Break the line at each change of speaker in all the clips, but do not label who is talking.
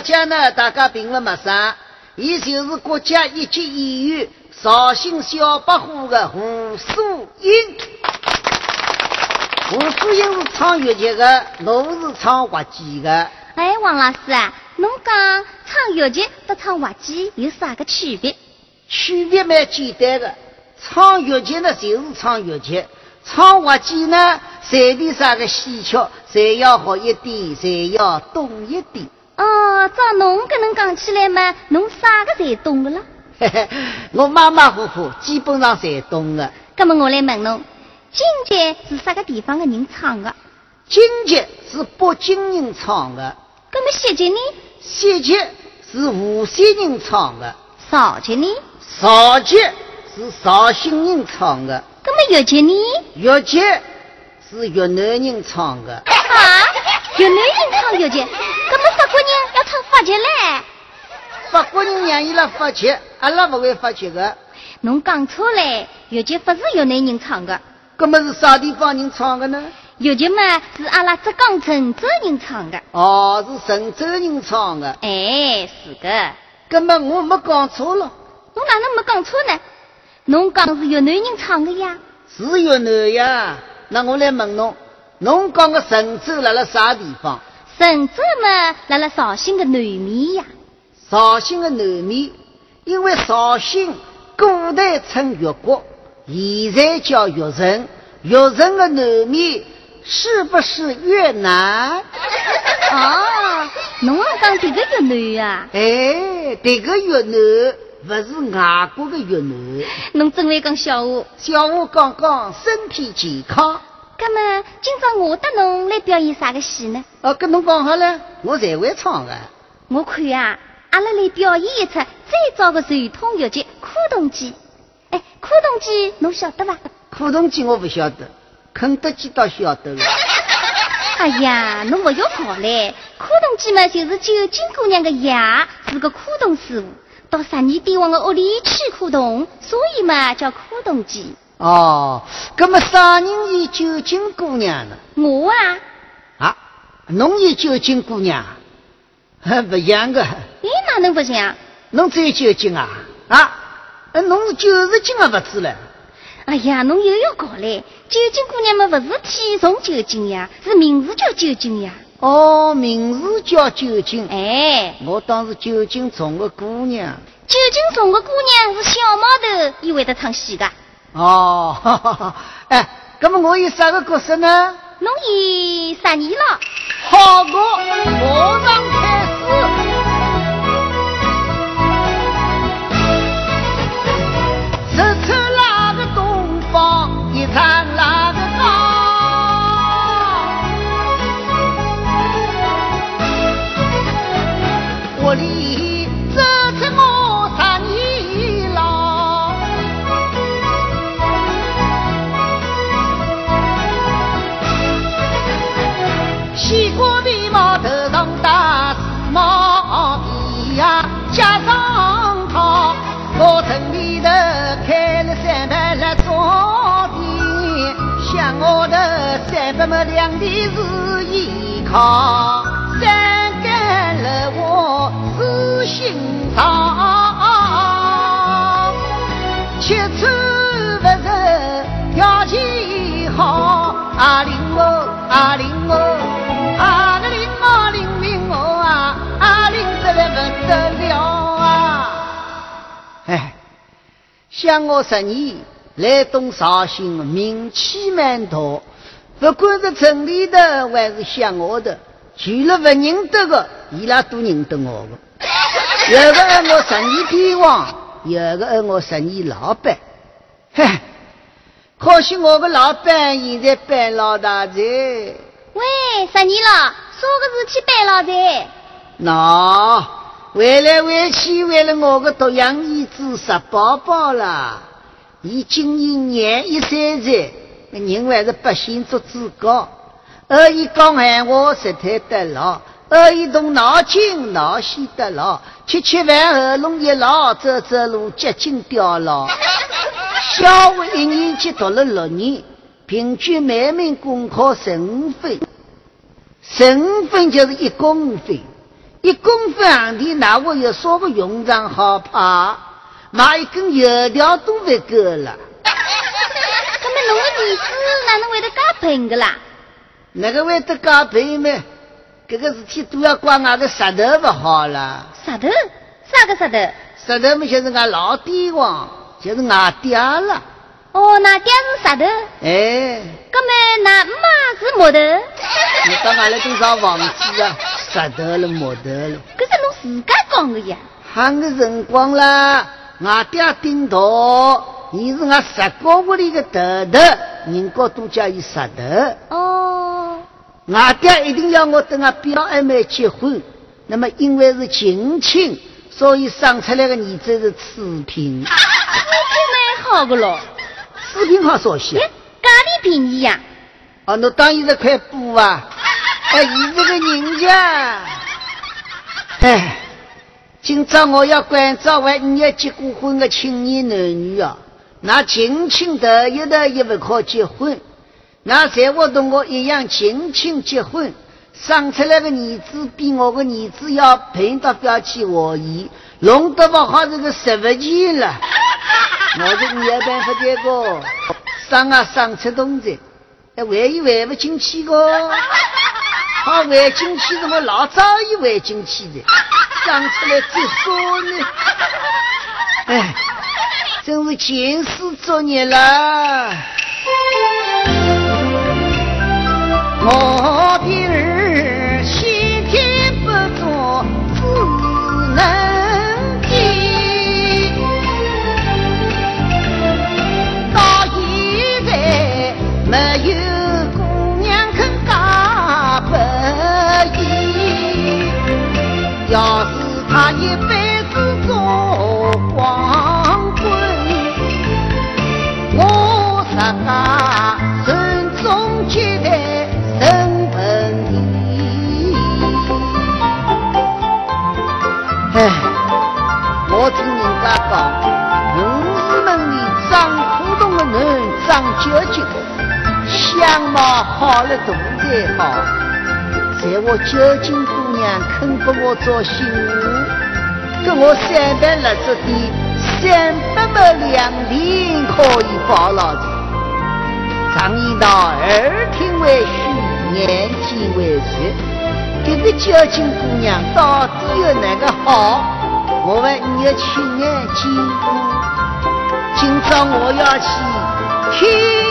姐呢，大家并不陌生，伊就是国家一级演员绍兴小白虎的胡素英。胡素英是唱越剧的，我是唱滑稽的。
哎，王老师啊，侬讲唱越剧和唱滑稽有啥个区别？
区别蛮简单的，唱越剧呢就是唱越剧，唱滑稽呢。谁的啥个戏曲，谁要好一点，谁要懂一点。
哦，照侬跟能讲起来嘛，侬啥个侪懂的啦。
嘿嘿，我马马虎虎，基本上侪懂的。
那么我来问侬，京剧是啥个地方的人唱的？
京剧是北京人唱的。
那么戏剧呢？
戏剧是无锡人唱的。
绍剧呢？
绍剧是绍兴人唱的。
那么越剧呢？
越剧。是越南人唱的啊！
越南人唱越剧，那么法国人要唱法剧嘞？
法国人让伊拉法剧，阿拉不会法剧的。
侬讲错嘞，越剧不是越南人唱的。
那么是啥地方人唱的呢？
越剧嘛是阿拉浙江郑州人唱的。
哦，是郑州人唱的。
哎，是的。
那么我没讲错了。
侬哪能没讲错呢？侬讲是越南人唱的呀？
是越南呀。那我来问侬，侬讲个神州辣辣啥地方？
神州嘛，辣辣绍兴的南面呀。
绍兴的南面，因为绍兴古代称越国，现在叫越城。越城的南面是不是越南？
哦，侬也讲这个越南呀？
哎，这个越南不是外国的越南。
侬真会讲笑话？
笑话讲讲，身体健康。
那么今朝我得侬来表演啥个戏呢？
哦，跟侬讲好了，我才会唱的。
我看啊，阿拉来表演一出最早的传统越剧《苦动记》。哎，《苦动记》侬晓得吧？
《苦动记》我不晓得，肯德基倒晓得了。
哎呀，侬不要搞嘞，《苦动记》嘛就是九金姑娘的爷是个苦动师傅，到十二帝王的屋里去苦动，所以嘛叫《苦动记》。
哦，那么啥人是九斤姑娘呢？
我啊，
啊，侬是九斤姑娘，不一样的。
你哪能不像？
侬只有九斤啊？啊，侬是九十斤啊，不止了。
哎呀，侬又要搞嘞！九斤姑娘嘛，不是体重九斤呀，是名字叫九斤呀。
哦，名字叫九斤。
哎，
我当是九斤重的姑娘。
九斤重的姑娘是小毛头，伊会得唱戏的。
哦，哈哈哎，那么我演啥个角色呢？
侬演啥你了。
好，我马上开始。那么两地是依靠，山干了我是心肠，七处不是条件好，啊灵哦啊灵哦，阿个灵哦灵灵哦啊，啊灵得来不得了啊！哎，想我十年来东绍兴，名气蛮大。不管是城里的还是乡下的，除了不认得的，伊拉都认得我的。有个爱我十二天王，有个爱我十二老板。嘿，可惜我的老板现在搬老大宅。
喂，十二了，啥个事体搬老宅？
喏，回来回去为了我的独养儿子石宝宝了。已今年廿一岁岁。人还是百姓做主角，而伊讲闲话实在得牢，而伊动脑筋脑细得牢，吃吃饭喉咙一老，走走路脚筋掉牢。小学一年级读了六年，平均每门功课十五分，十五分就是一公分，一公分行地，哪会有啥个用场好怕？买一根油条都不够了。
那么侬的意思哪能会得加笨的啦？
哪个会得加笨吗？这个事体都要怪俺的石头不好了。
石头？啥个石头？
石头嘛，就是俺老帝王，就是俺爹了。
哦，那爹是石头。
哎。
那么那妈是木头。
你到俺来多少房子啊？石头了，木头了。
可是侬自家讲的呀。
喊个辰光啦，俺爹顶头，你是俺十个屋里的头头，人家都叫伊石头。
哦。
俺爹一定要我跟俺表妹妹结婚，那么因为是近亲，所以生出来的儿子是次品。次
品蛮好的咯。
次品好少些。
价里便宜呀。
哦，那当然是块布啊。哎，你这个人家，哎，今朝我要关照完你要结过婚的青年男女啊，那近亲的一的也不可结婚。那谁我同我一样近亲结婚，生出来的儿子比我的儿子要贫到不要去和议，弄得不好这个十不起了。我就没有办法这个，生啊生出东西，还玩也玩不进去个。好玩进去是我老早已玩进去的，生出来再说呢。哎，真是前世作孽了。我的儿先天不作，只能相貌好了多才好。在我九斤姑娘肯给我做媳妇，给我三百六十的三百亩两田可以保老子。常言道，耳听为虚，眼见为实。这个交警姑娘到底有哪个好？我问你要亲眼见过，今朝我要去听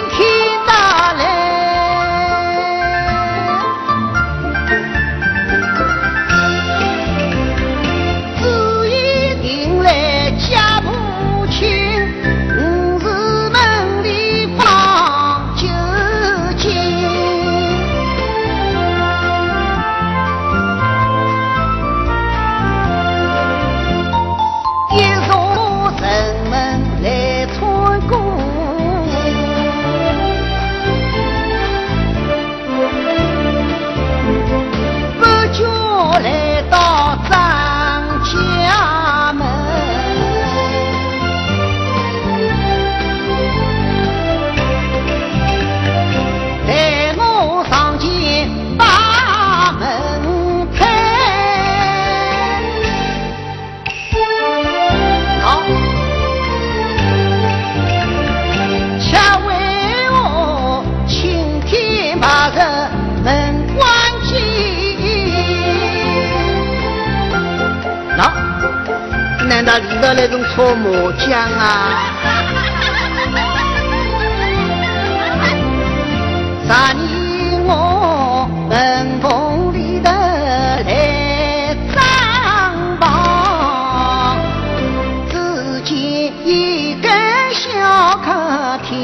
那里头那种搓麻将啊？啥年我门缝里头来张榜，只见一间小客厅，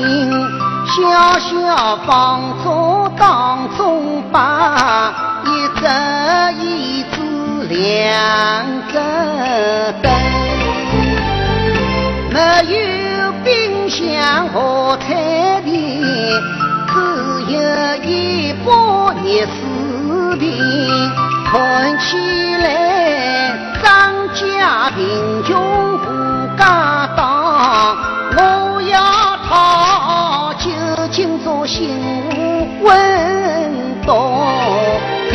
小小房中当中摆一只椅子，两一百二十平，看起来张家贫穷无家当。我要讨，究竟做媳妇稳当不？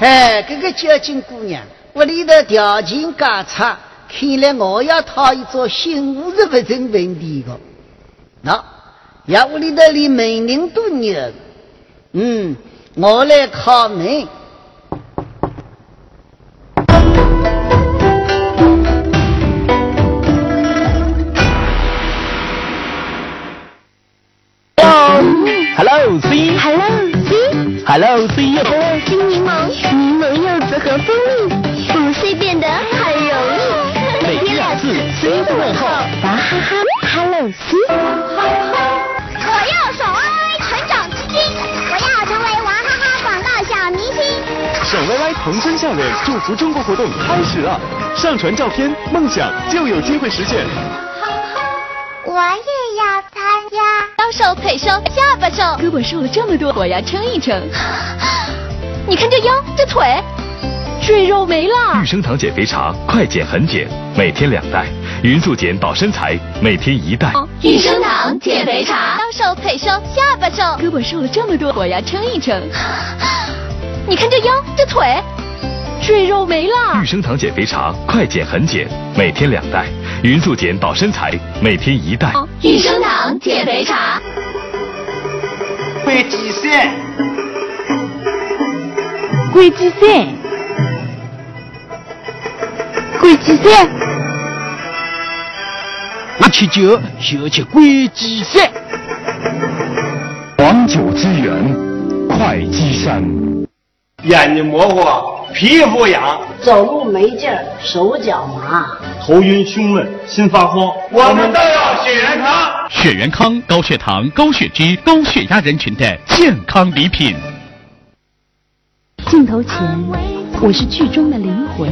哎，这个九斤姑娘，屋里头条件嘎差。看来我要讨一座新屋是不成问题的。那，要屋里头连门铃都有，嗯，我来敲门。
Hello C。
Hello C。
Hello C。
Hello C 柠檬，柠檬柚子和蜂蜜，
两次 C 的问候，
娃哈哈 Hello C。
我要手歪歪成长基金，我要成为娃哈哈广告小明星。
手歪歪童声笑脸祝福中国活动开始了，上传照片，梦想就有机会实现。
我也要参加。
腰瘦腿瘦下巴瘦，
胳膊瘦了这么多，我要称一称。你看这腰这腿，赘肉没了。
玉生堂减肥茶，快减很减，每天两袋。匀速减保身材，每天一袋。
益生堂减肥茶，腰瘦腿瘦下巴瘦，
胳膊瘦了这么多，我要称一称。你看这腰这腿，赘肉没了。
玉生堂减肥茶，快减很减，每天两袋。匀速减保身材，每天一袋。
玉生堂减肥茶。
会计三，
会计三，会计三，
我吃酒就吃龟鸡山。
黄酒之源，会稽山。
眼睛模糊，皮肤痒，
走路没劲儿，手脚麻，
头晕胸闷，心发慌，我们都要血元康。
血元康高血糖、高血脂、高血压人群的健康礼品。
镜头前，我是剧中的灵魂；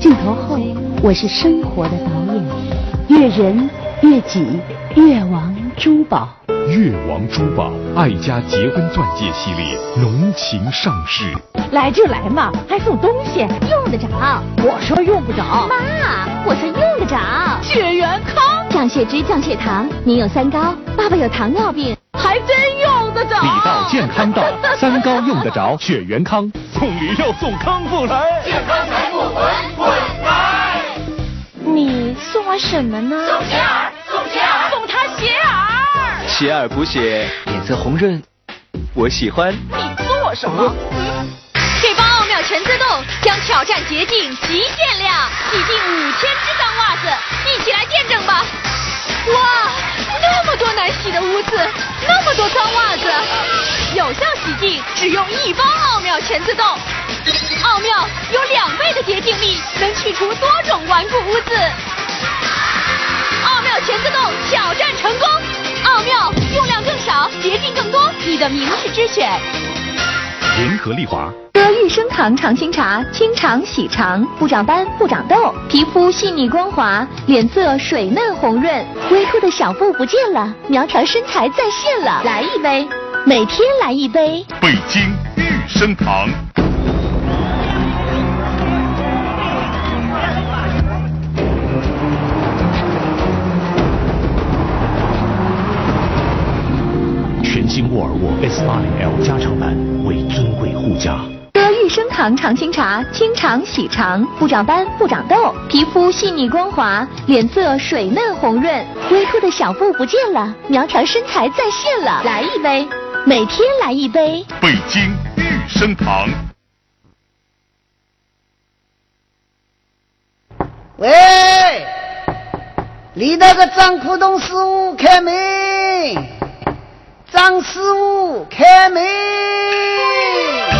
镜头后，我是生活的导演。悦人悦己，越王珠宝。
越王珠宝爱家结婚钻戒系列浓情上市。
来就来嘛，还送东西，用得着。我说用不着。
妈，我说用得着。
血元康
降血脂、降血糖，您有三高，爸爸有糖尿病，
还真用得着。
礼到健康到，三高用得着，血元康送礼要送康复来。
健康财富滚滚来。
你送我什么呢？
送鞋儿，送鞋儿，
送他鞋儿。
鞋儿补血，脸色红润，我喜欢。
你送我什么？
这帮奥妙全自动将挑战捷径极限量，洗净五千只脏袜子，一起来见证吧！哇，那么多难洗的污渍，那么多脏袜子，有效洗净只用一包奥妙全自动。奥妙有两倍的洁净力，能去除多种顽固污渍。奥妙全自动挑战成功，奥妙用量更少，洁净更多，你的明智之选。
联合利华。
喝益生堂常青茶，清肠洗肠，不长斑不长痘，皮肤细腻光滑，脸色水嫩红润，微凸的小腹不见了，苗条身材再现了。来一杯，每天来一杯。
北京益生堂。新沃尔沃 S80L 加长版为尊贵护驾。
喝益生堂常青茶，清肠洗肠，不长斑不长痘，皮肤细腻光滑，脸色水嫩红润，微凸的小腹不见了，苗条身材再现了。来一杯，每天来一杯。
北京益生堂。
喂，里那个张库东师傅开门，张师傅开门。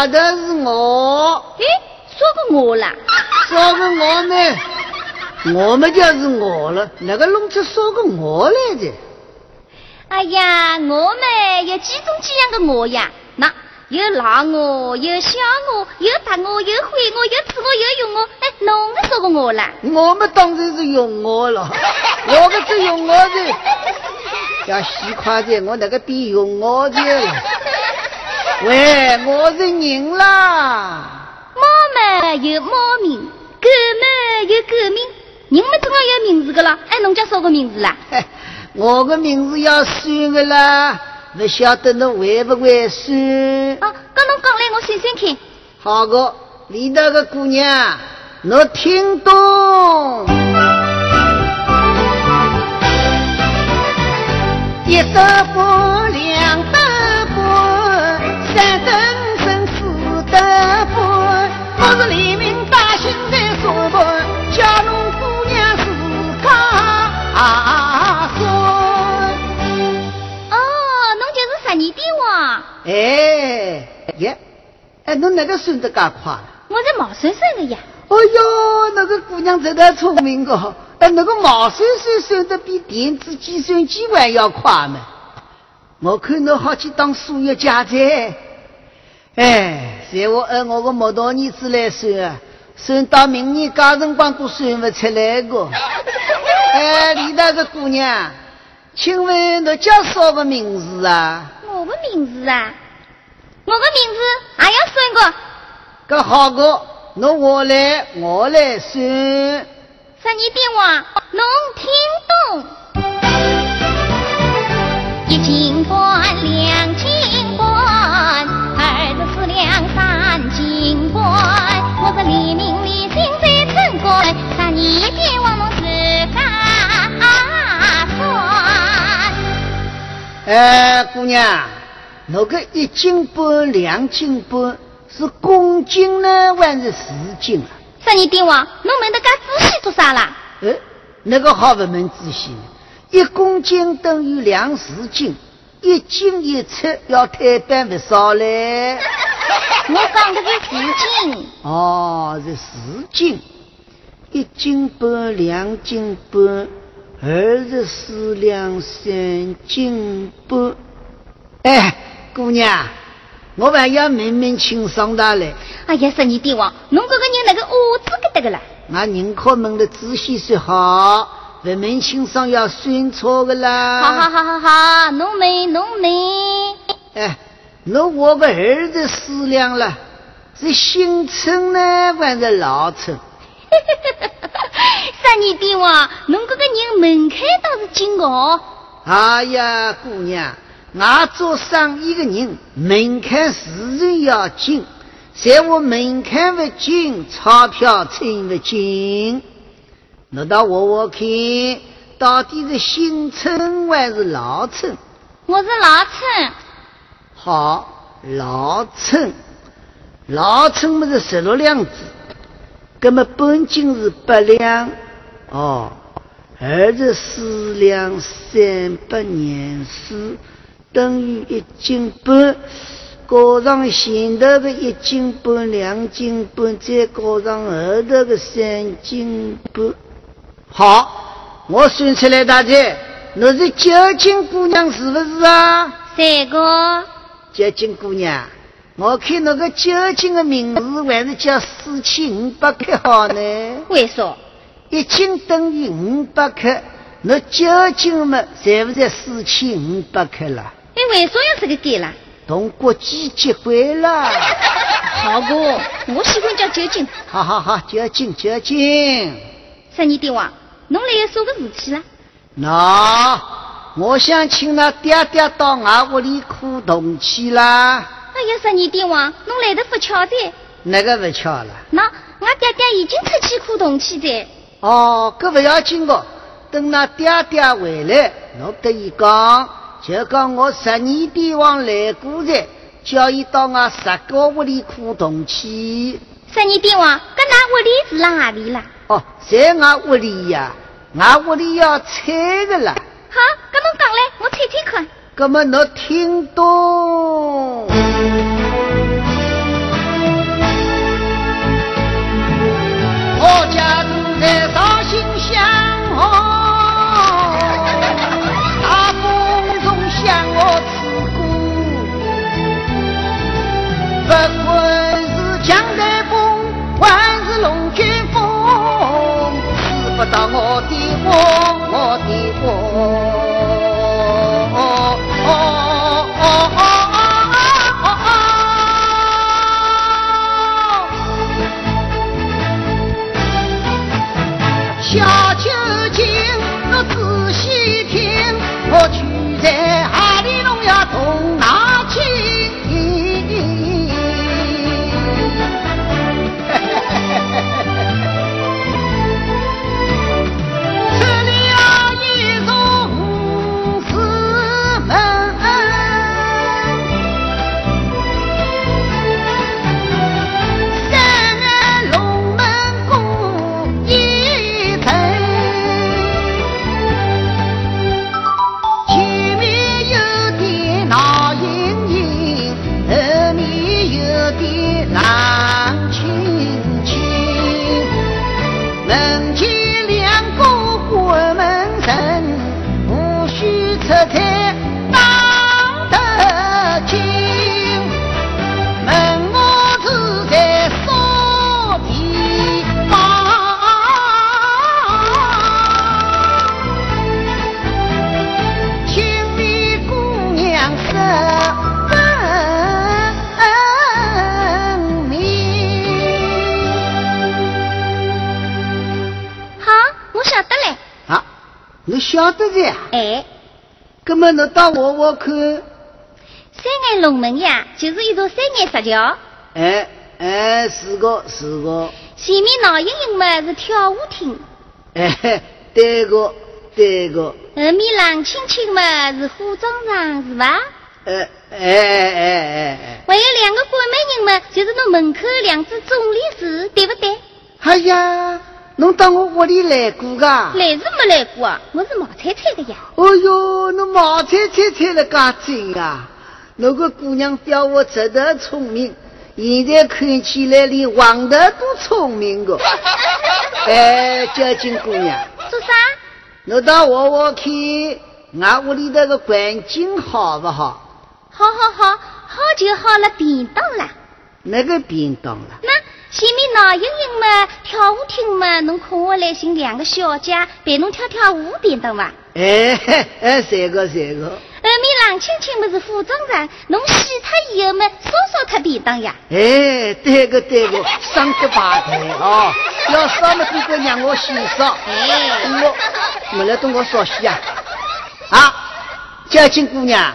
外
头是我。
哎，说个我啦？
说个我呢？我们就是我了，那个弄出说个我来的？
哎呀，我们有几种几样的我呀？那有老我，有小我，有大我，有灰我，有紫我，有用我。哎，侬个说个我啦？
我们当然是用我了，我可是用我的。要细快点，我那个比用我的。喂，我是人啦。
猫嘛有猫名，狗嘛有狗名，人嘛总要有名字的了。哎，侬叫啥个名字啦？
我的名字要算的啦，不晓得侬会不会算？
啊，跟侬讲来，我算算看。
好个，里头个姑娘，侬听懂？一手半，两手哎耶，哎，侬哪个算得介快？
我是毛算算的呀。
哎呦，那个姑娘真的聪明哦。哎，那个毛算算算得比电子计算机还要快嘛！我看侬好去当数学家噻。哎，在我按我个木头儿子来算啊，算到明年高辰光都算不出来个。哎，李大个姑娘，请问侬叫啥个名字啊？
名字啊，我的名字还要算个。
个好个，侬我来，我来算。
十二帝王，侬听懂？一斤半，两斤半，二十四两，三斤半。我是黎民百姓最珍贵，十二帝王侬自家算。
哎，姑娘，那个一斤半、两斤半是公斤呢，还是十斤啊？
十二帝王，侬问得介仔细做啥啦？
呃，那个好不问仔细，一公斤等于两十斤，一斤一尺要退半不少嘞。
我讲的是十斤。
哦，是十斤，一斤半，两斤半，二十四两，三斤半。哎，姑娘。我还要问问清爽的嘞！
哎呀，十二帝王，侬这个人那个我资格得个啦！
那宁可问的仔细说好，问问清爽要算错的啦！
好好好好好，侬问侬问。
哎，侬我个儿子思量了，是新村呢，还是老村？
十二帝王，侬这个人门槛倒是紧哦！
哎呀，姑娘。我做生意的人，门槛自然要紧。在我门槛不紧，钞票挣不进。那到我我看，到底是新村还是老村？
我是老村。
好，老村，老村么是十六两子，那么本金是八两。哦，二十四两，三百年四。等于一斤半，加上前头的一斤半、两斤半，再加上后头的三斤半。好，我算出来大姐，那是九斤姑娘是不是啊？
三个。
九斤姑娘，我看那个九斤的名字还是叫四千五百克好呢？
为啥？
一斤等于五百克，那九斤嘛，才不才四千五百克了？
你为啥要这个改啦？
同国际接轨了。
好哥，我喜欢叫酒精。
好好好，酒精酒精。
十二帝王，侬来有啥个事体啦？
那我想请那爹爹到俺屋里苦冬去啦。
哎呀，十二帝王，侬来的不巧噻。
哪个不巧了？
那俺爹爹已经出去苦冬去的。
哦，搿不要紧个，等那爹爹回来，侬跟伊讲。就讲我十二帝王来过人，叫伊到我十个屋里苦动去。
十二帝王，搿那屋里是辣阿里啦？
哦，在我屋里呀，我屋里要拆的啦。
好，搿侬讲来，我猜猜看。
搿么侬听懂？我家住在绍兴乡下。到我的窝，我的窝。晓得的。
哎，
那么侬到我我看。
三眼龙门呀，就是一座三眼石桥。
哎哎，是个是个。
前面闹盈盈嘛是跳舞厅。
哎，对个对个。后
面冷清清嘛是化妆场是吧？
哎哎哎哎哎。
还有两个关门人嘛，就是那门口两只钟离子，对不对？
哎呀。侬到我屋里来过噶？
来是没来过啊，我是毛菜菜的呀。
哦哟，侬毛菜菜菜了噶精啊！那个姑娘比我值得聪明，现在看起来连王头都聪明个。哎，交警姑娘，
做啥？
侬到我屋去，俺屋里头个环境好不好？
好好好，好就好了，便当了。
那个便当了？
那。前面闹盈盈嘛，跳舞厅嘛，侬空下来寻两个小姐陪侬跳跳舞，点得伐？
哎哎，三个三个。
后面冷清清嘛是服装厂，侬洗脱以后嘛，烧烧脱便当呀。
哎，对个对个，上个排台哦，要烧么这个让我洗烧。
哎，
我我来等我烧洗啊。啊，嘉靖姑娘，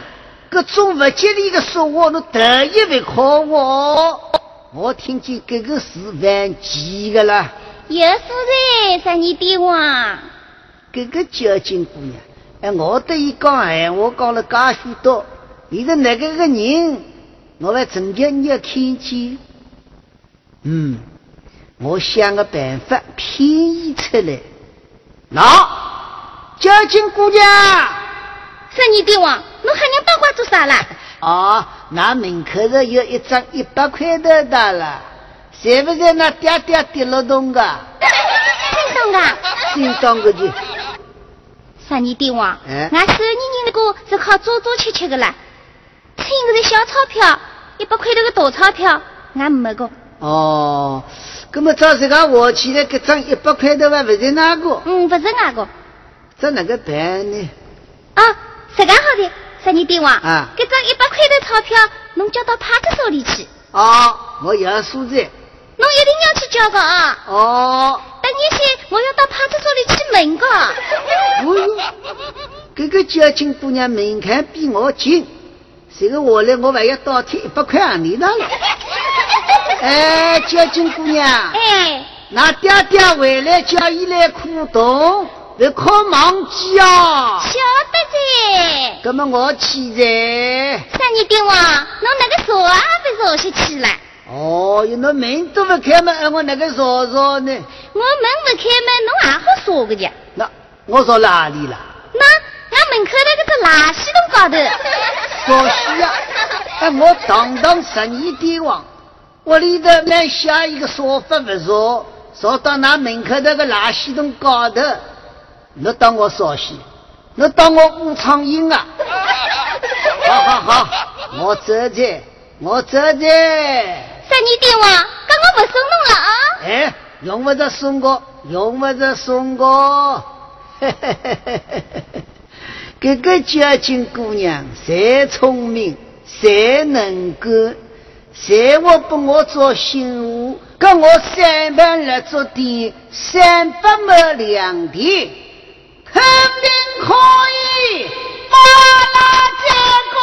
各种不吉利的说话，侬特意会考我。我听见这个是万急的啦。
有夫人，啥你电话？
这个交警姑娘，哎，我对伊讲闲话讲了介许多，你是哪个个人？我还真叫你要看见。嗯，我想个办法骗伊出来。那交警姑娘，
啥你电话？侬喊人八卦做啥啦？
啊，那门口头有一张一百块的的了，是不是那嗲嗲跌落洞的？
真当的？
真当的就。
啥你电话？俺手年人的哥是靠做做吃吃的啦，趁个是小钞票，一百块头的大钞票，俺没个。
哦，那么照这个我起来，这张一百块的话不是那个？
嗯，不是那个。
这哪个办呢？
啊，这个好的。啥你电话？
啊，
这张一百块的钞票，侬交到派出所里去。
哦，我要数字。
侬一定要去交个啊。
哦。
等一些，我要到派出所里去问个。
哦哟，这个交警姑娘门槛比我近，这个我来，我还要倒贴一百块行钿了。哎，交警姑娘。
哎。
那爹爹回来叫伊来苦动。别靠忘记啊！
晓得噻。
那么我去噻。
三你电话，侬那个锁啊不锁下去了？
哦，哟，那门都不开门，我那个锁锁呢？
我门不开门，侬还好锁个去？
那我锁哪里了？
那俺门口那个个垃圾桶高头。
锁死啊！哎，我堂堂十年帝王，屋里头那下一个说法不说，说到那门口那个垃圾桶高头。你当我傻西？你当我武苍蝇啊？好好好，我走着，我走着。
三你电话，刚刚不送侬了啊？
哎，用不着送我，用不着送我。嘿嘿嘿嘿嘿嘿，这个嘉靖姑娘，谁聪明，谁能干，谁我不我做新妇，跟我三盘来做的三百亩良田，肯定可以把那结果。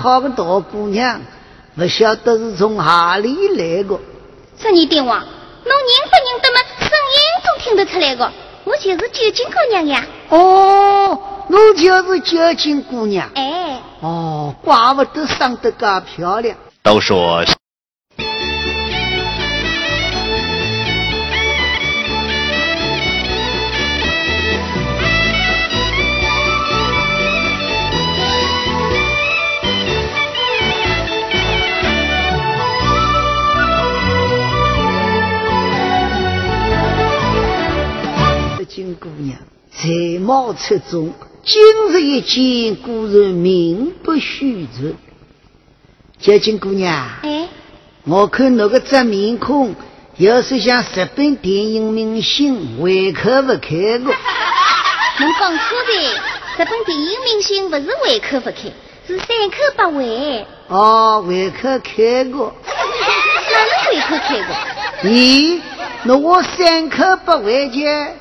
好个大姑娘，不晓得是从哪里来的。
十二爹王，侬认不认得嘛？声音都听得出来的。我就是九斤姑娘呀。
哦，我就是九斤姑娘。
哎。
哦，怪不得长得噶漂亮。
都说。
貌出众，今日一见，果然名不虚传。叫金姑娘，
哎，
我看那个这面孔，要是像日本电影明星，胃口不开
个。侬讲错的，日本电影明星不是胃口不开，是三口八胃。
哦，胃口开过。
哪能胃口开过？
咦，那我三口八胃间。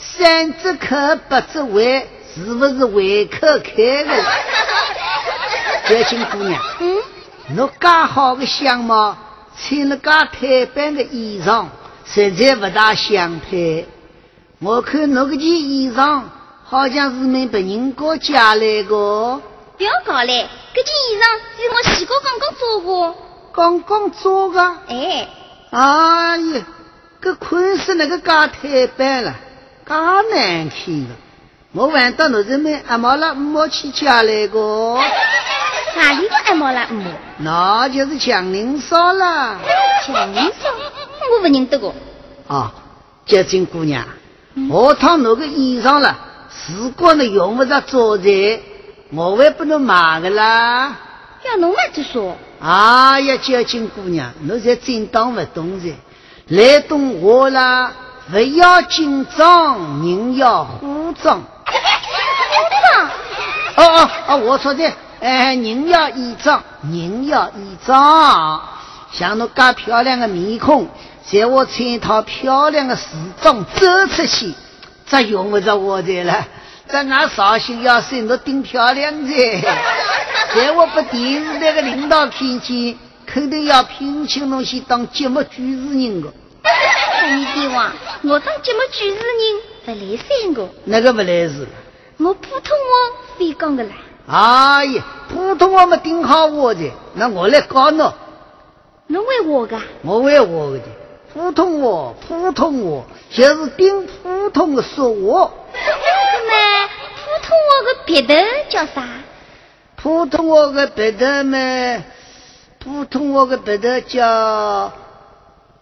三只口八只胃，是不是胃口开了？小金姑娘，
嗯，
侬介好的相貌，穿了介太板的衣裳，实在不大相配。我看侬个件衣裳，好像是没别人家借来的。
不要搞嘞，这件衣裳是我洗过刚刚做过。
刚刚做的？
哎。
哎呀，这款式那个介太白了，嘎难看了。我问到侬人们，阿毛了没去家来过？
哪里个阿毛了没？
那就是强林嫂啦。
强林嫂，我不认得个。
啊，洁净姑娘，我趟那个衣裳了，如果你用不着做菜，我还不能买个啦。
要侬嘛就说。
哎呀，洁净姑娘，侬才真当不懂噻。来懂我啦，不要紧张，人要化妆。哦哦哦，我说的，哎，人要衣装，人要衣装。像侬介漂亮的面孔，在我穿一套漂亮的时装走出去，这用不着我的了。这俺绍兴要生得顶漂亮的。在我不电视台的领导看见，肯定要聘请侬去当节目主持人的。
三帝王，我当节目主持人不来三个。
那个不来事。
我普通话会讲的啦。
哎呀，普通话没顶好我的，那我来教侬。
侬会我的？
我会我的。普通话，普通话就是顶普通的说话。
那么，普通话的别的叫啥？
普通话的别的嘛，普通话的别的叫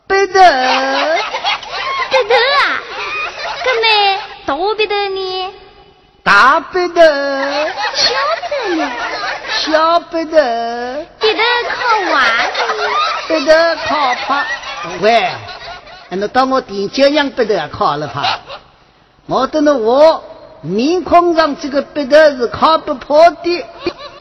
别的。
别的啊？哥们，大别的呢？
大背头，
小背头，
小背头，
背头靠娃
背头靠怕。喂，那到我第九样背头也靠了怕。我等了我面孔上这个背头是靠不破的。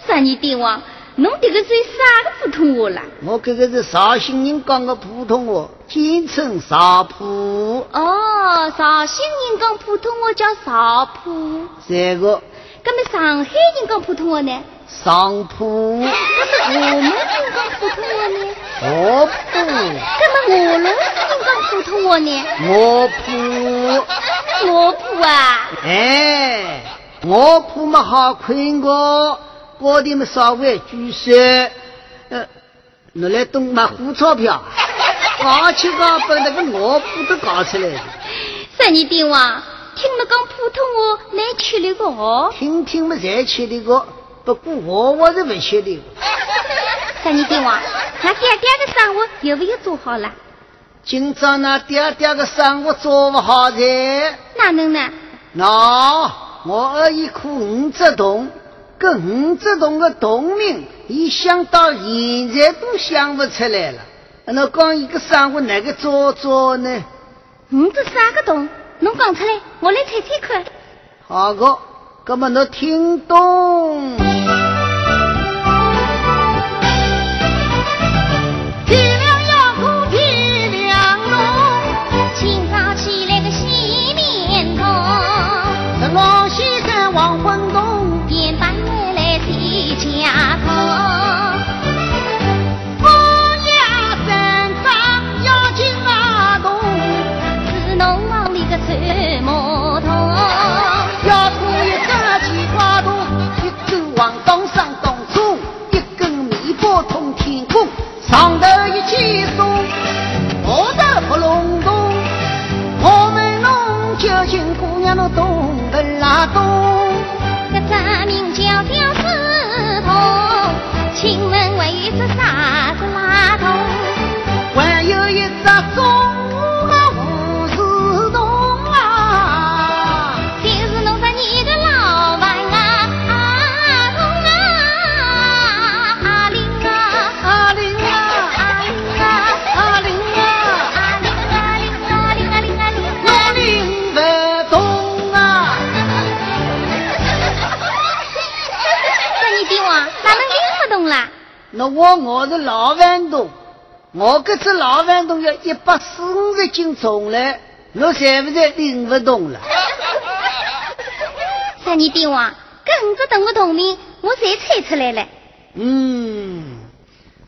三年帝王。侬这个是啥个普通话啦？
我这个是绍兴人讲的普通话，简称绍普。
哦，绍兴人讲普通话叫绍普。
这个。
那么上海人讲普通话呢？
上普。
那么我们人讲普通话呢？
我普。
那么俄罗斯人讲普通话呢？
我普。
我普啊！
哎，我普嘛好困个。我的么稍微拘束，呃，拿来东嘛胡钞票，搞起搞把那个我铺都搞出来了。
三年帝王，听了讲普通话难吃力个哦。
听听么才吃力个，不过我我是不吃力。
三年帝王，那爹爹的生活有没有做好了？
今朝那爹爹的生活做不好噻。
哪能呢？
那我二一颗五只洞。跟五只洞的洞名，一想到现在都想不出来了。那讲一个生活哪个做做呢？
五只三个洞，侬讲出来，我来猜猜看。
好个，那么侬听懂？上头一起送，下头不隆咚。我们弄酒请姑娘侬懂不啦懂？
这咱名叫吊丝头，请问为一只啥子拉桶？
还有一只钟。那我我是老顽童，我这只老顽童要一百四五十斤重嘞，我才不是拎不动了。
三年帝王，这五只动物同名，我才猜出来了。
嗯，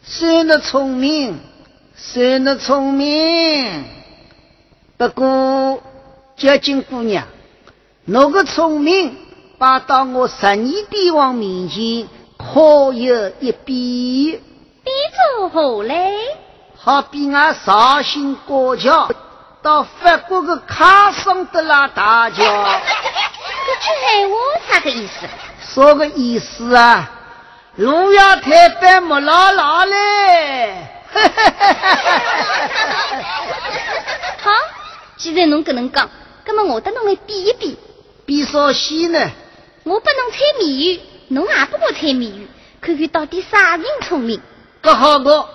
算得聪明，算得聪明。不过，交金姑娘，侬个聪明，摆到我十二帝王面前，可有一比？
比作何嘞？
好比俺绍兴过桥到法国的卡桑德拉大桥。
这句闲话啥个意思？
啥个意思啊？路要太白木拉拉嘞！
好，既然侬搿能讲，那么我得侬来比一比。
比啥戏呢？
我拨侬猜谜语，侬也拨我猜谜语，看看到底啥人聪明。
搿好个，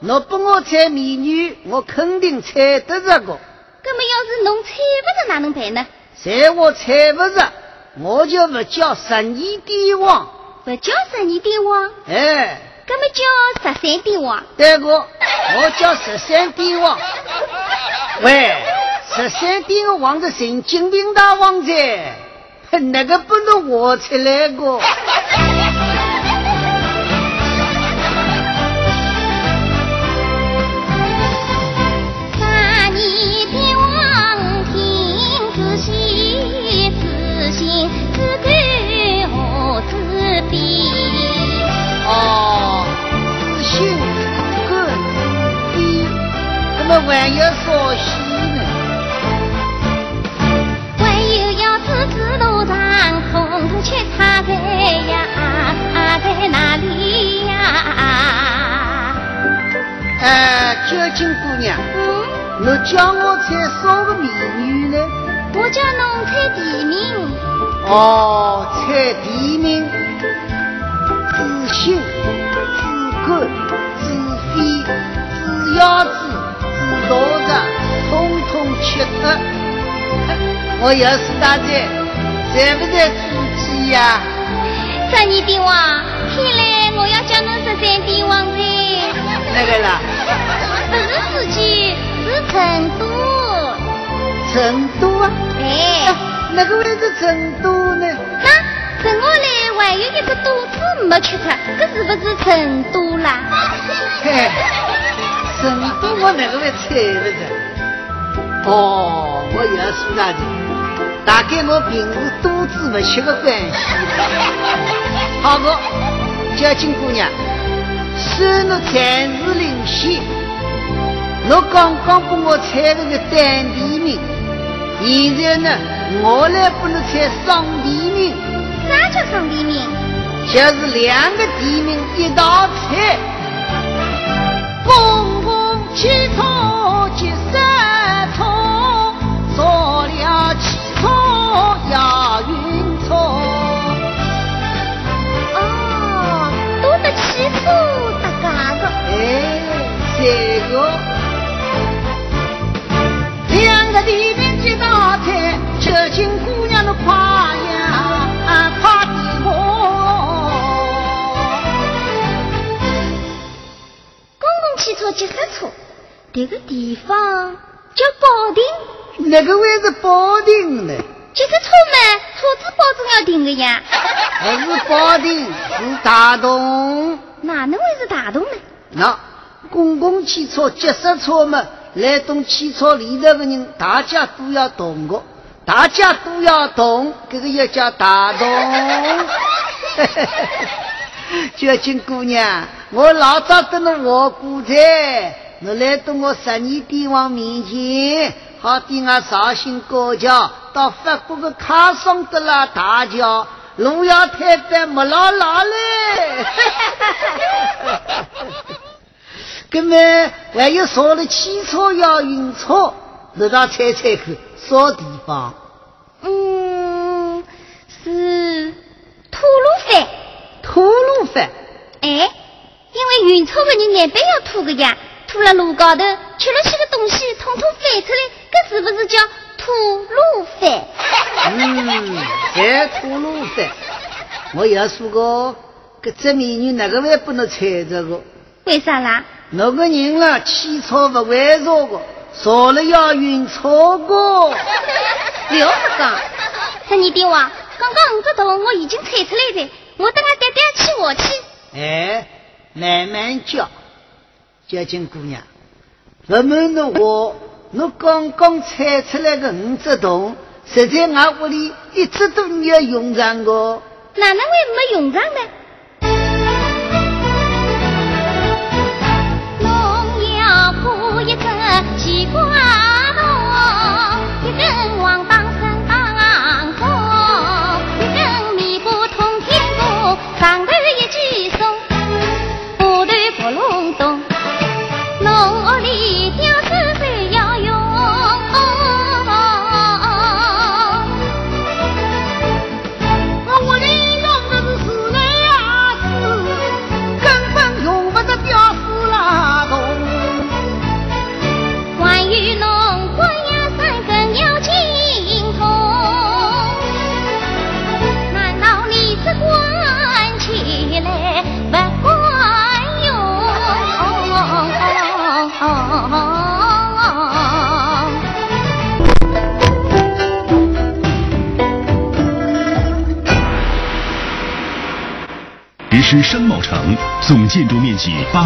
侬拨我猜谜语，我肯定猜得着个。
那么要是侬猜不着，哪能办呢？
猜我猜不着，我就不叫十二帝王，
不叫十二帝王。
哎，
那么叫十三帝王。
对个，我叫十三帝王。喂，十三帝王是神经病大王噻，那个不能我出来个。
三年帝王
哎，九金姑娘，
嗯，
侬叫我猜啥个谜语呢？
我叫侬猜地名。
哦，猜地名，自信、自感、自费、自腰子、自道着，统统缺德。我要是大姐，在不在自己呀？
十二帝王，看来我要叫侬十三帝王噻。
那个啦，
不是自己，是成都。
成都啊？
哎，
那个位是成都呢？
那剩下来还有一个都字没去掉，这是不是成都啦？
嘿，成都我那个位猜不着。哦，我要苏大姐，大概我平时肚子不吃的关系。好个，交金姑娘，算侬暂时领先。侬刚刚给我猜了个单地名，现在呢，我来给侬猜双地名，
啥叫双地名？
就是两个地名一道猜。公共汽车急刹车，少了汽车押运车。
哦，多得汽车搭嘎个。
哎，这个究竟姑娘的夸呀夸的我。
公共汽车急刹车，这个地方叫保定。
那个位是保定呢，
急刹车嘛，车子保证要停的呀。
不是保定，是大同。
哪能会是大同呢？
那公共汽车、急刹车嘛，来动汽车里头的人，大家都要动的，大家都要动，这个也叫大动。九金姑娘，我老早跟侬学过噻，侬来到我十二帝王面前，好比我绍兴高桥到法国的卡桑德拉大桥，路要太白没老老嘞。哥们还有少了汽车要运车，你让猜猜看，啥地方？
嗯，是吐鲁番。
吐鲁番。
哎，因为运车的人难边要吐个呀，吐了路高头，吃了些个东西，统统翻出来，这是不是叫吐鲁番？
嗯，在吐鲁番。我要说过，搿只美女哪个会不能猜着个？
为啥啦？
那个人啦，汽车不会坐个，坐了要晕车个。
不要瞎讲，十二帝王，刚刚五只头我已经猜出来的，我等下带带去我去。
哎，慢慢叫，交金姑娘，不瞒侬我，我刚刚采出来的五只洞，实在我屋里一直都没有用上过。
哪能会没用上呢？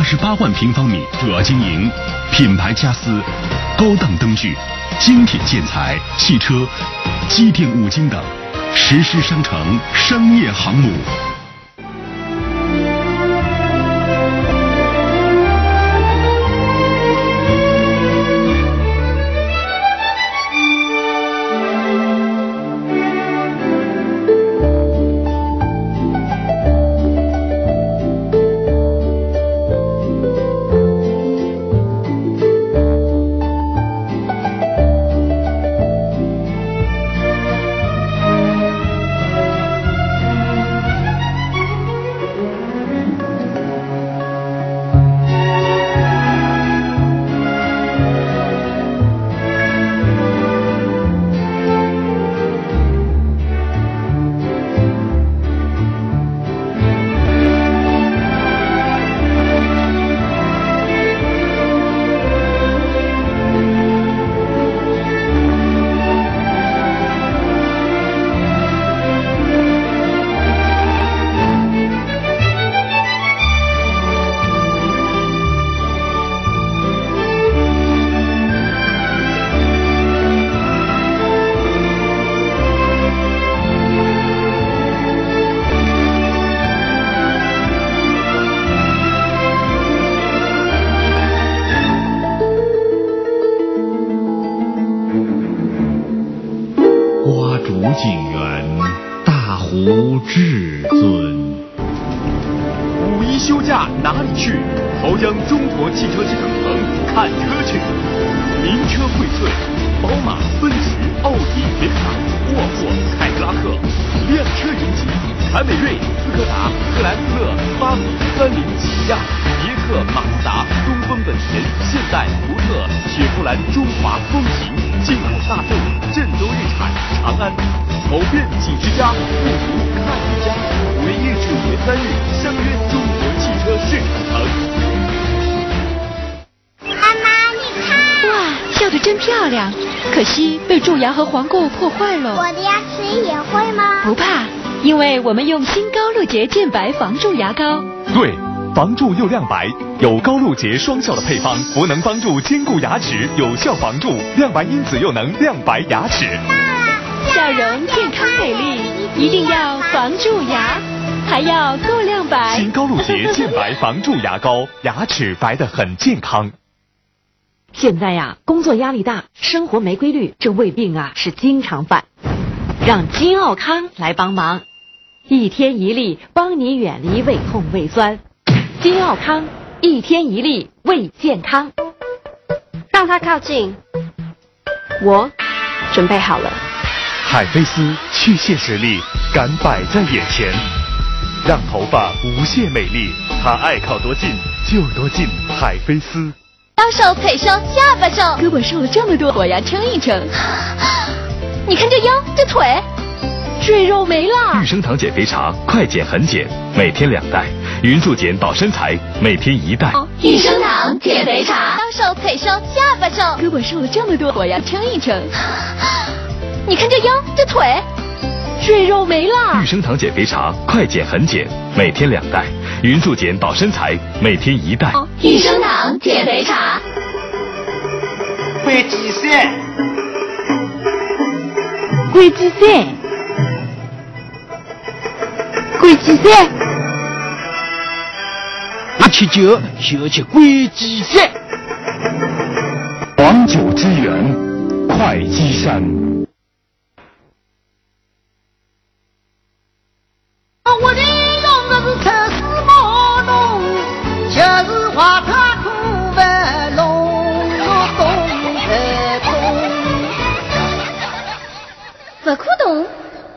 十八万平方米，主要经营品牌家私、高档灯具、精品建材、汽车、机电五金等，实施商城商业航母。
我
们用新高露洁健白防蛀牙膏。
对，防蛀又亮白，有高露洁双效的配方，不能帮助坚固牙齿，有效防蛀，亮白因子又能亮白牙齿。
笑容健康美丽，一定要防蛀牙，还要够亮白。
新高露洁健白防蛀牙膏，牙齿白得很健康。
现在呀，工作压力大，生活没规律，这胃病啊是经常犯。让金奥康来帮忙，一天一粒，帮你远离胃痛胃酸。金奥康，一天一粒，胃健康。
让它靠近，我准备好了。
海飞丝去屑实力，敢摆在眼前，让头发无限美丽。它爱靠多近就多近，海飞丝。
腰瘦腿瘦下巴瘦，
胳膊瘦了这么多，我要称一称。
你看这腰这腿，
赘肉没了。
玉生堂减肥茶，快减很减，每天两袋。匀速减保身材，每天一袋。
玉生堂减肥茶，腰瘦腿瘦下巴瘦，
胳膊瘦了这么多，我要称一称。
你看这腰这腿，
赘肉没了。
玉生堂减肥茶，快减很减，每天两袋。匀速减保身材，每天一袋。
玉生堂减肥茶。
鬼计山，
鬼计山，鬼计山，
一吃酒就吃鬼计山。
黄酒之源，会稽山。
我的用的是城市马龙，就是话他苦不龙，我懂得懂。
不可动，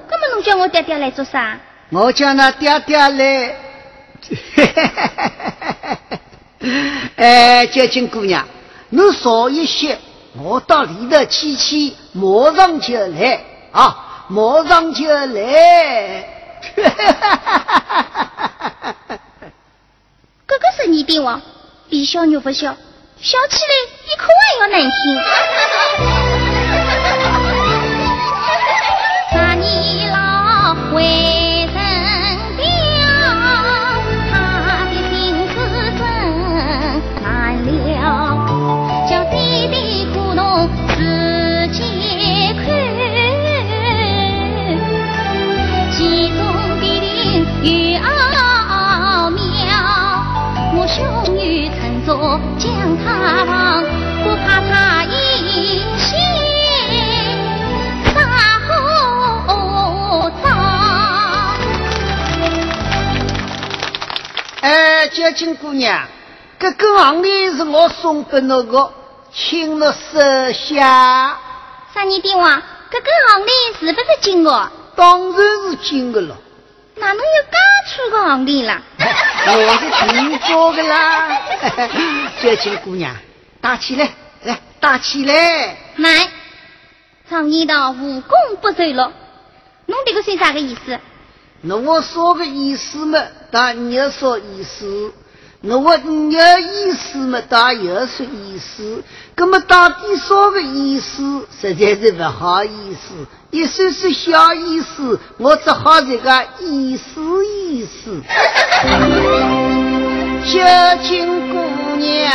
那么侬叫我爹爹来做啥？
我叫那爹爹来，哎，接近姑娘，你少一些，我到里头去去，马上就来啊，马上就来。
哥哥是你的王，比小牛不小，笑起来比哭还要难听。
啥年老为
哎，接近姑娘，这个行李是我送给侬的，请侬收下。
啥年的王？这个行李是不是金的？
当然是金的了。
哪能有介粗的行李啦？
我是定做的啦。接近姑娘，打起来，来打起来。
来，常言道无功不受禄，侬这个算啥个意思？
那我说个意思嘛，当你说意思；那我有意思嘛，当又说意思。那么到底说个意思，实在是不好意思。一说是小意思，我只好这个意思意思。小青姑娘。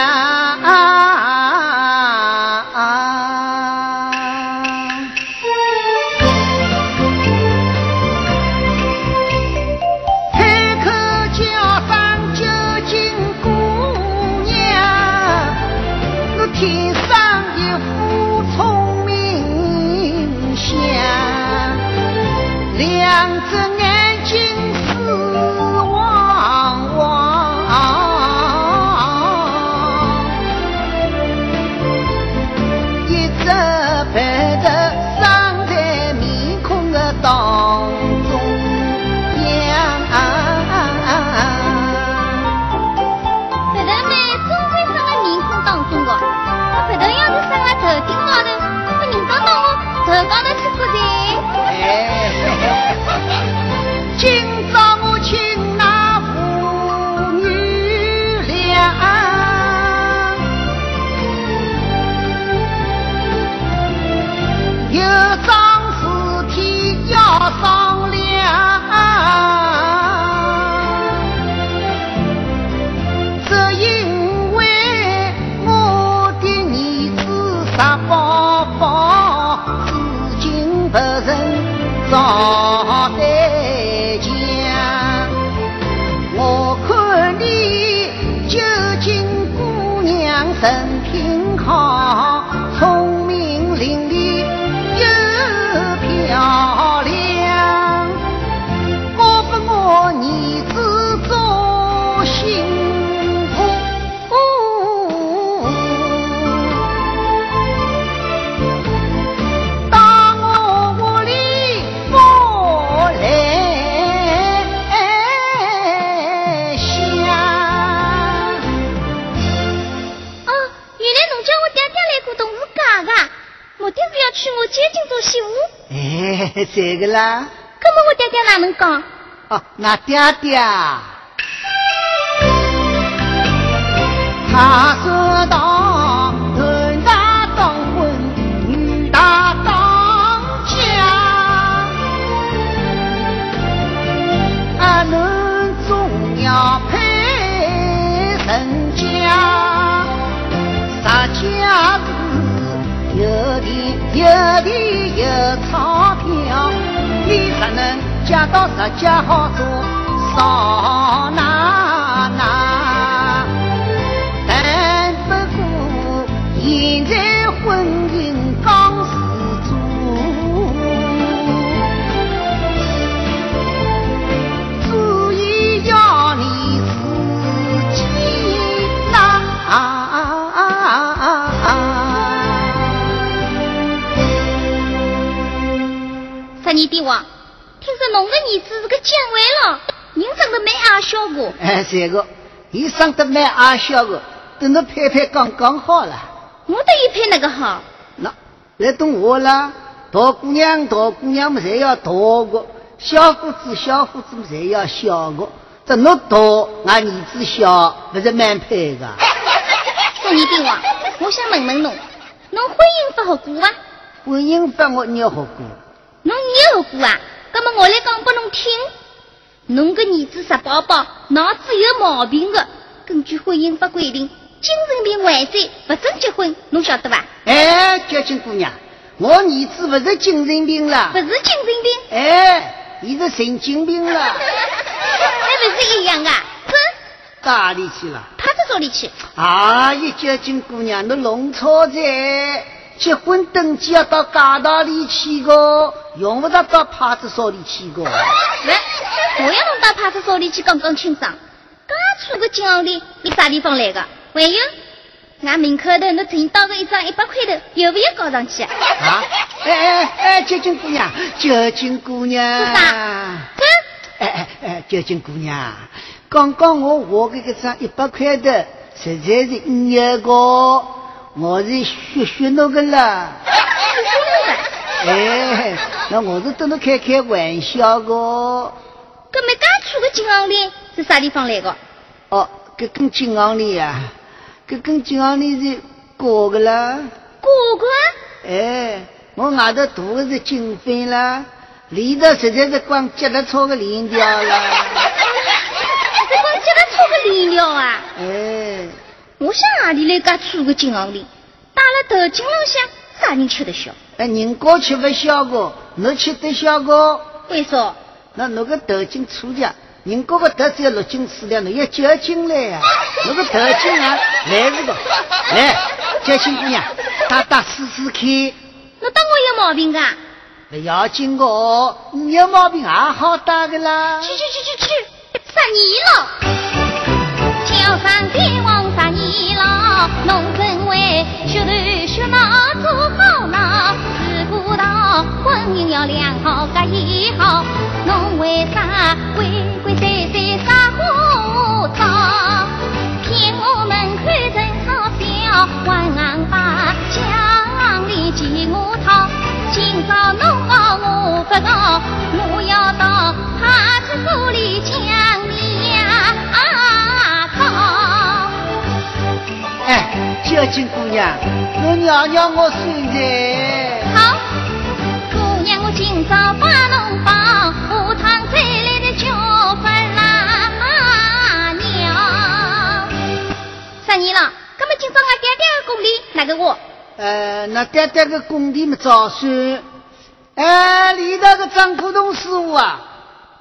哎，这个啦，
那么我爹爹哪能讲？
哦，那爹爹，他说有地有钞票，你只能嫁到人家好做少拿。
十二帝王，听说侬个儿子是个将尉了，人长得蛮矮小个。
哎，这个，伊长得蛮矮小个，等侬拍拍刚刚好了。
我得一拍那个好。
那来懂我啦，大姑娘大姑娘们侪要大个，小伙子小伙子们侪要小个。这侬大，俺儿子小，不是蛮配个。
说你的话，我想问问侬，侬婚姻法好过吗？
婚姻法我捏好过。
侬捏好过啊？那么我来讲拨侬听，侬个儿子石宝宝脑子有毛病的，根据婚姻法规定，精神病患者不准结婚，侬晓得吧？
哎，交警姑娘，我儿子不是精神病了，
不是精神病，
哎，伊是神经病了，
还不是一样啊？这
哪里去了？
他在这里去。
啊，一交警姑娘，侬弄错在。结婚登记要到街道里去个，用不着到派出所里去个。
来，我要侬到派出所里去讲讲清爽。刚出个金行钿，你啥地方来的？还有，俺门口头侬挣到个一张一百块的，有没有交上去啊？
啊！哎哎哎，九金姑娘，九金姑娘。
是啥？
这？哎哎哎，九金姑娘，刚刚我画的这张一百块的，实在是你个。我是学学那个了，哎，那我是跟侬开开玩笑个。
搿么刚出个金项链是啥地方来的？
哦，搿根金项链呀，搿根金项链是哥个啦。
哥哥？
哎，我外头涂的是金粉啦，里头实在是光结了钞个链条了。
是光结了钞个链条啊？
哎。
我想哪里来噶出个金项链？戴了头颈浪向，啥人吃得消？
哎，人家吃不消个，侬吃得消个？
为啥？
那侬个头颈粗点，人家个头只要六斤四两，你要九斤来呀？侬个头颈啊，来这个，来，娇心姑娘，打打试试看。
侬当我有毛病啊？
不要紧个，你有毛病也好打的啦。
去去去去去，杀你了！
叫上帝王。侬认为学头学脑做好呢？婚姻要良好个也好，侬为啥鬼鬼祟祟撒胡闹？骗我们看挣钞票，还把奖励借我讨。今朝侬告我不告，我要到派出所里讲你呀！
小金姑娘，侬娘娘我孙子。
今朝把侬帮，下趟再来的
那么今朝俺爹爹的工地哪个我？
呃，那爹爹的工地么早算。哎，里头个张普通师傅啊，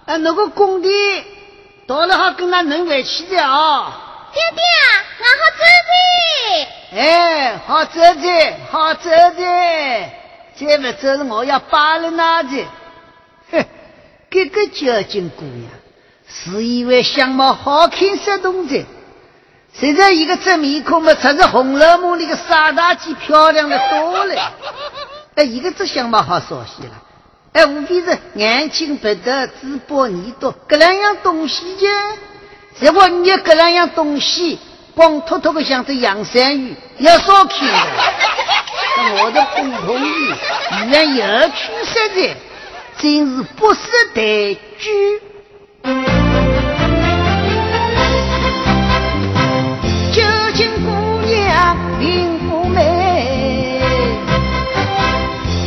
哎，那个工地到了好跟俺能回去的啊。
爹爹，俺好走
的。哎，好走的，好走的。再不走是我要扒了那的。哼，这个交警姑娘，是以为相貌好看识动的，现在一个这面孔嘛，才是《红楼梦》里的傻大姐漂亮的多了。哎，一个这相貌好熟悉了。哎，无非是眼睛不得，嘴巴耳朵，这两样东西就。如果你有这两样东西，光秃秃的像只洋山芋，要少看的。我的共同语，居然有趣实在，真是不识抬举。究竟姑娘并不美，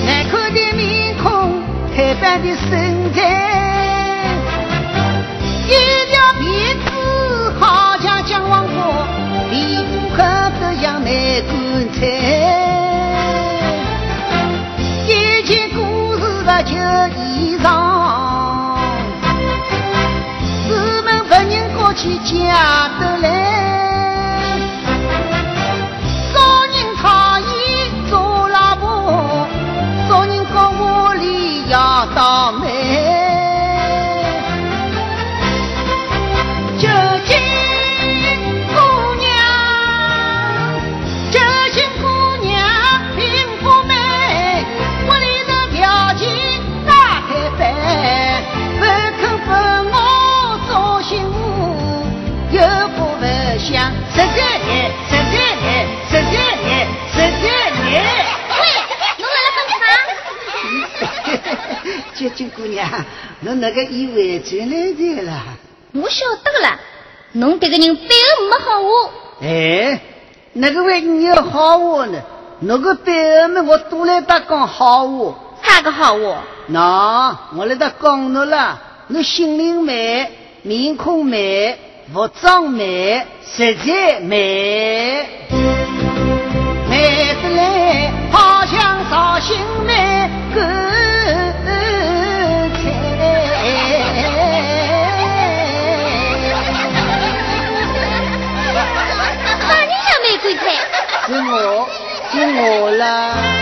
难看的面孔，太白的身材。一
家子来
金？姑娘，侬那个以为真来的了。
我晓得了，侬这个人背后没好话。
哎，那个为你有好话呢？那个背后么，我多来把讲好话。
啥个好话？
那我来得讲侬了，侬心灵美，面孔美，服装美，实在美，美得来好像绍兴。是我是我啦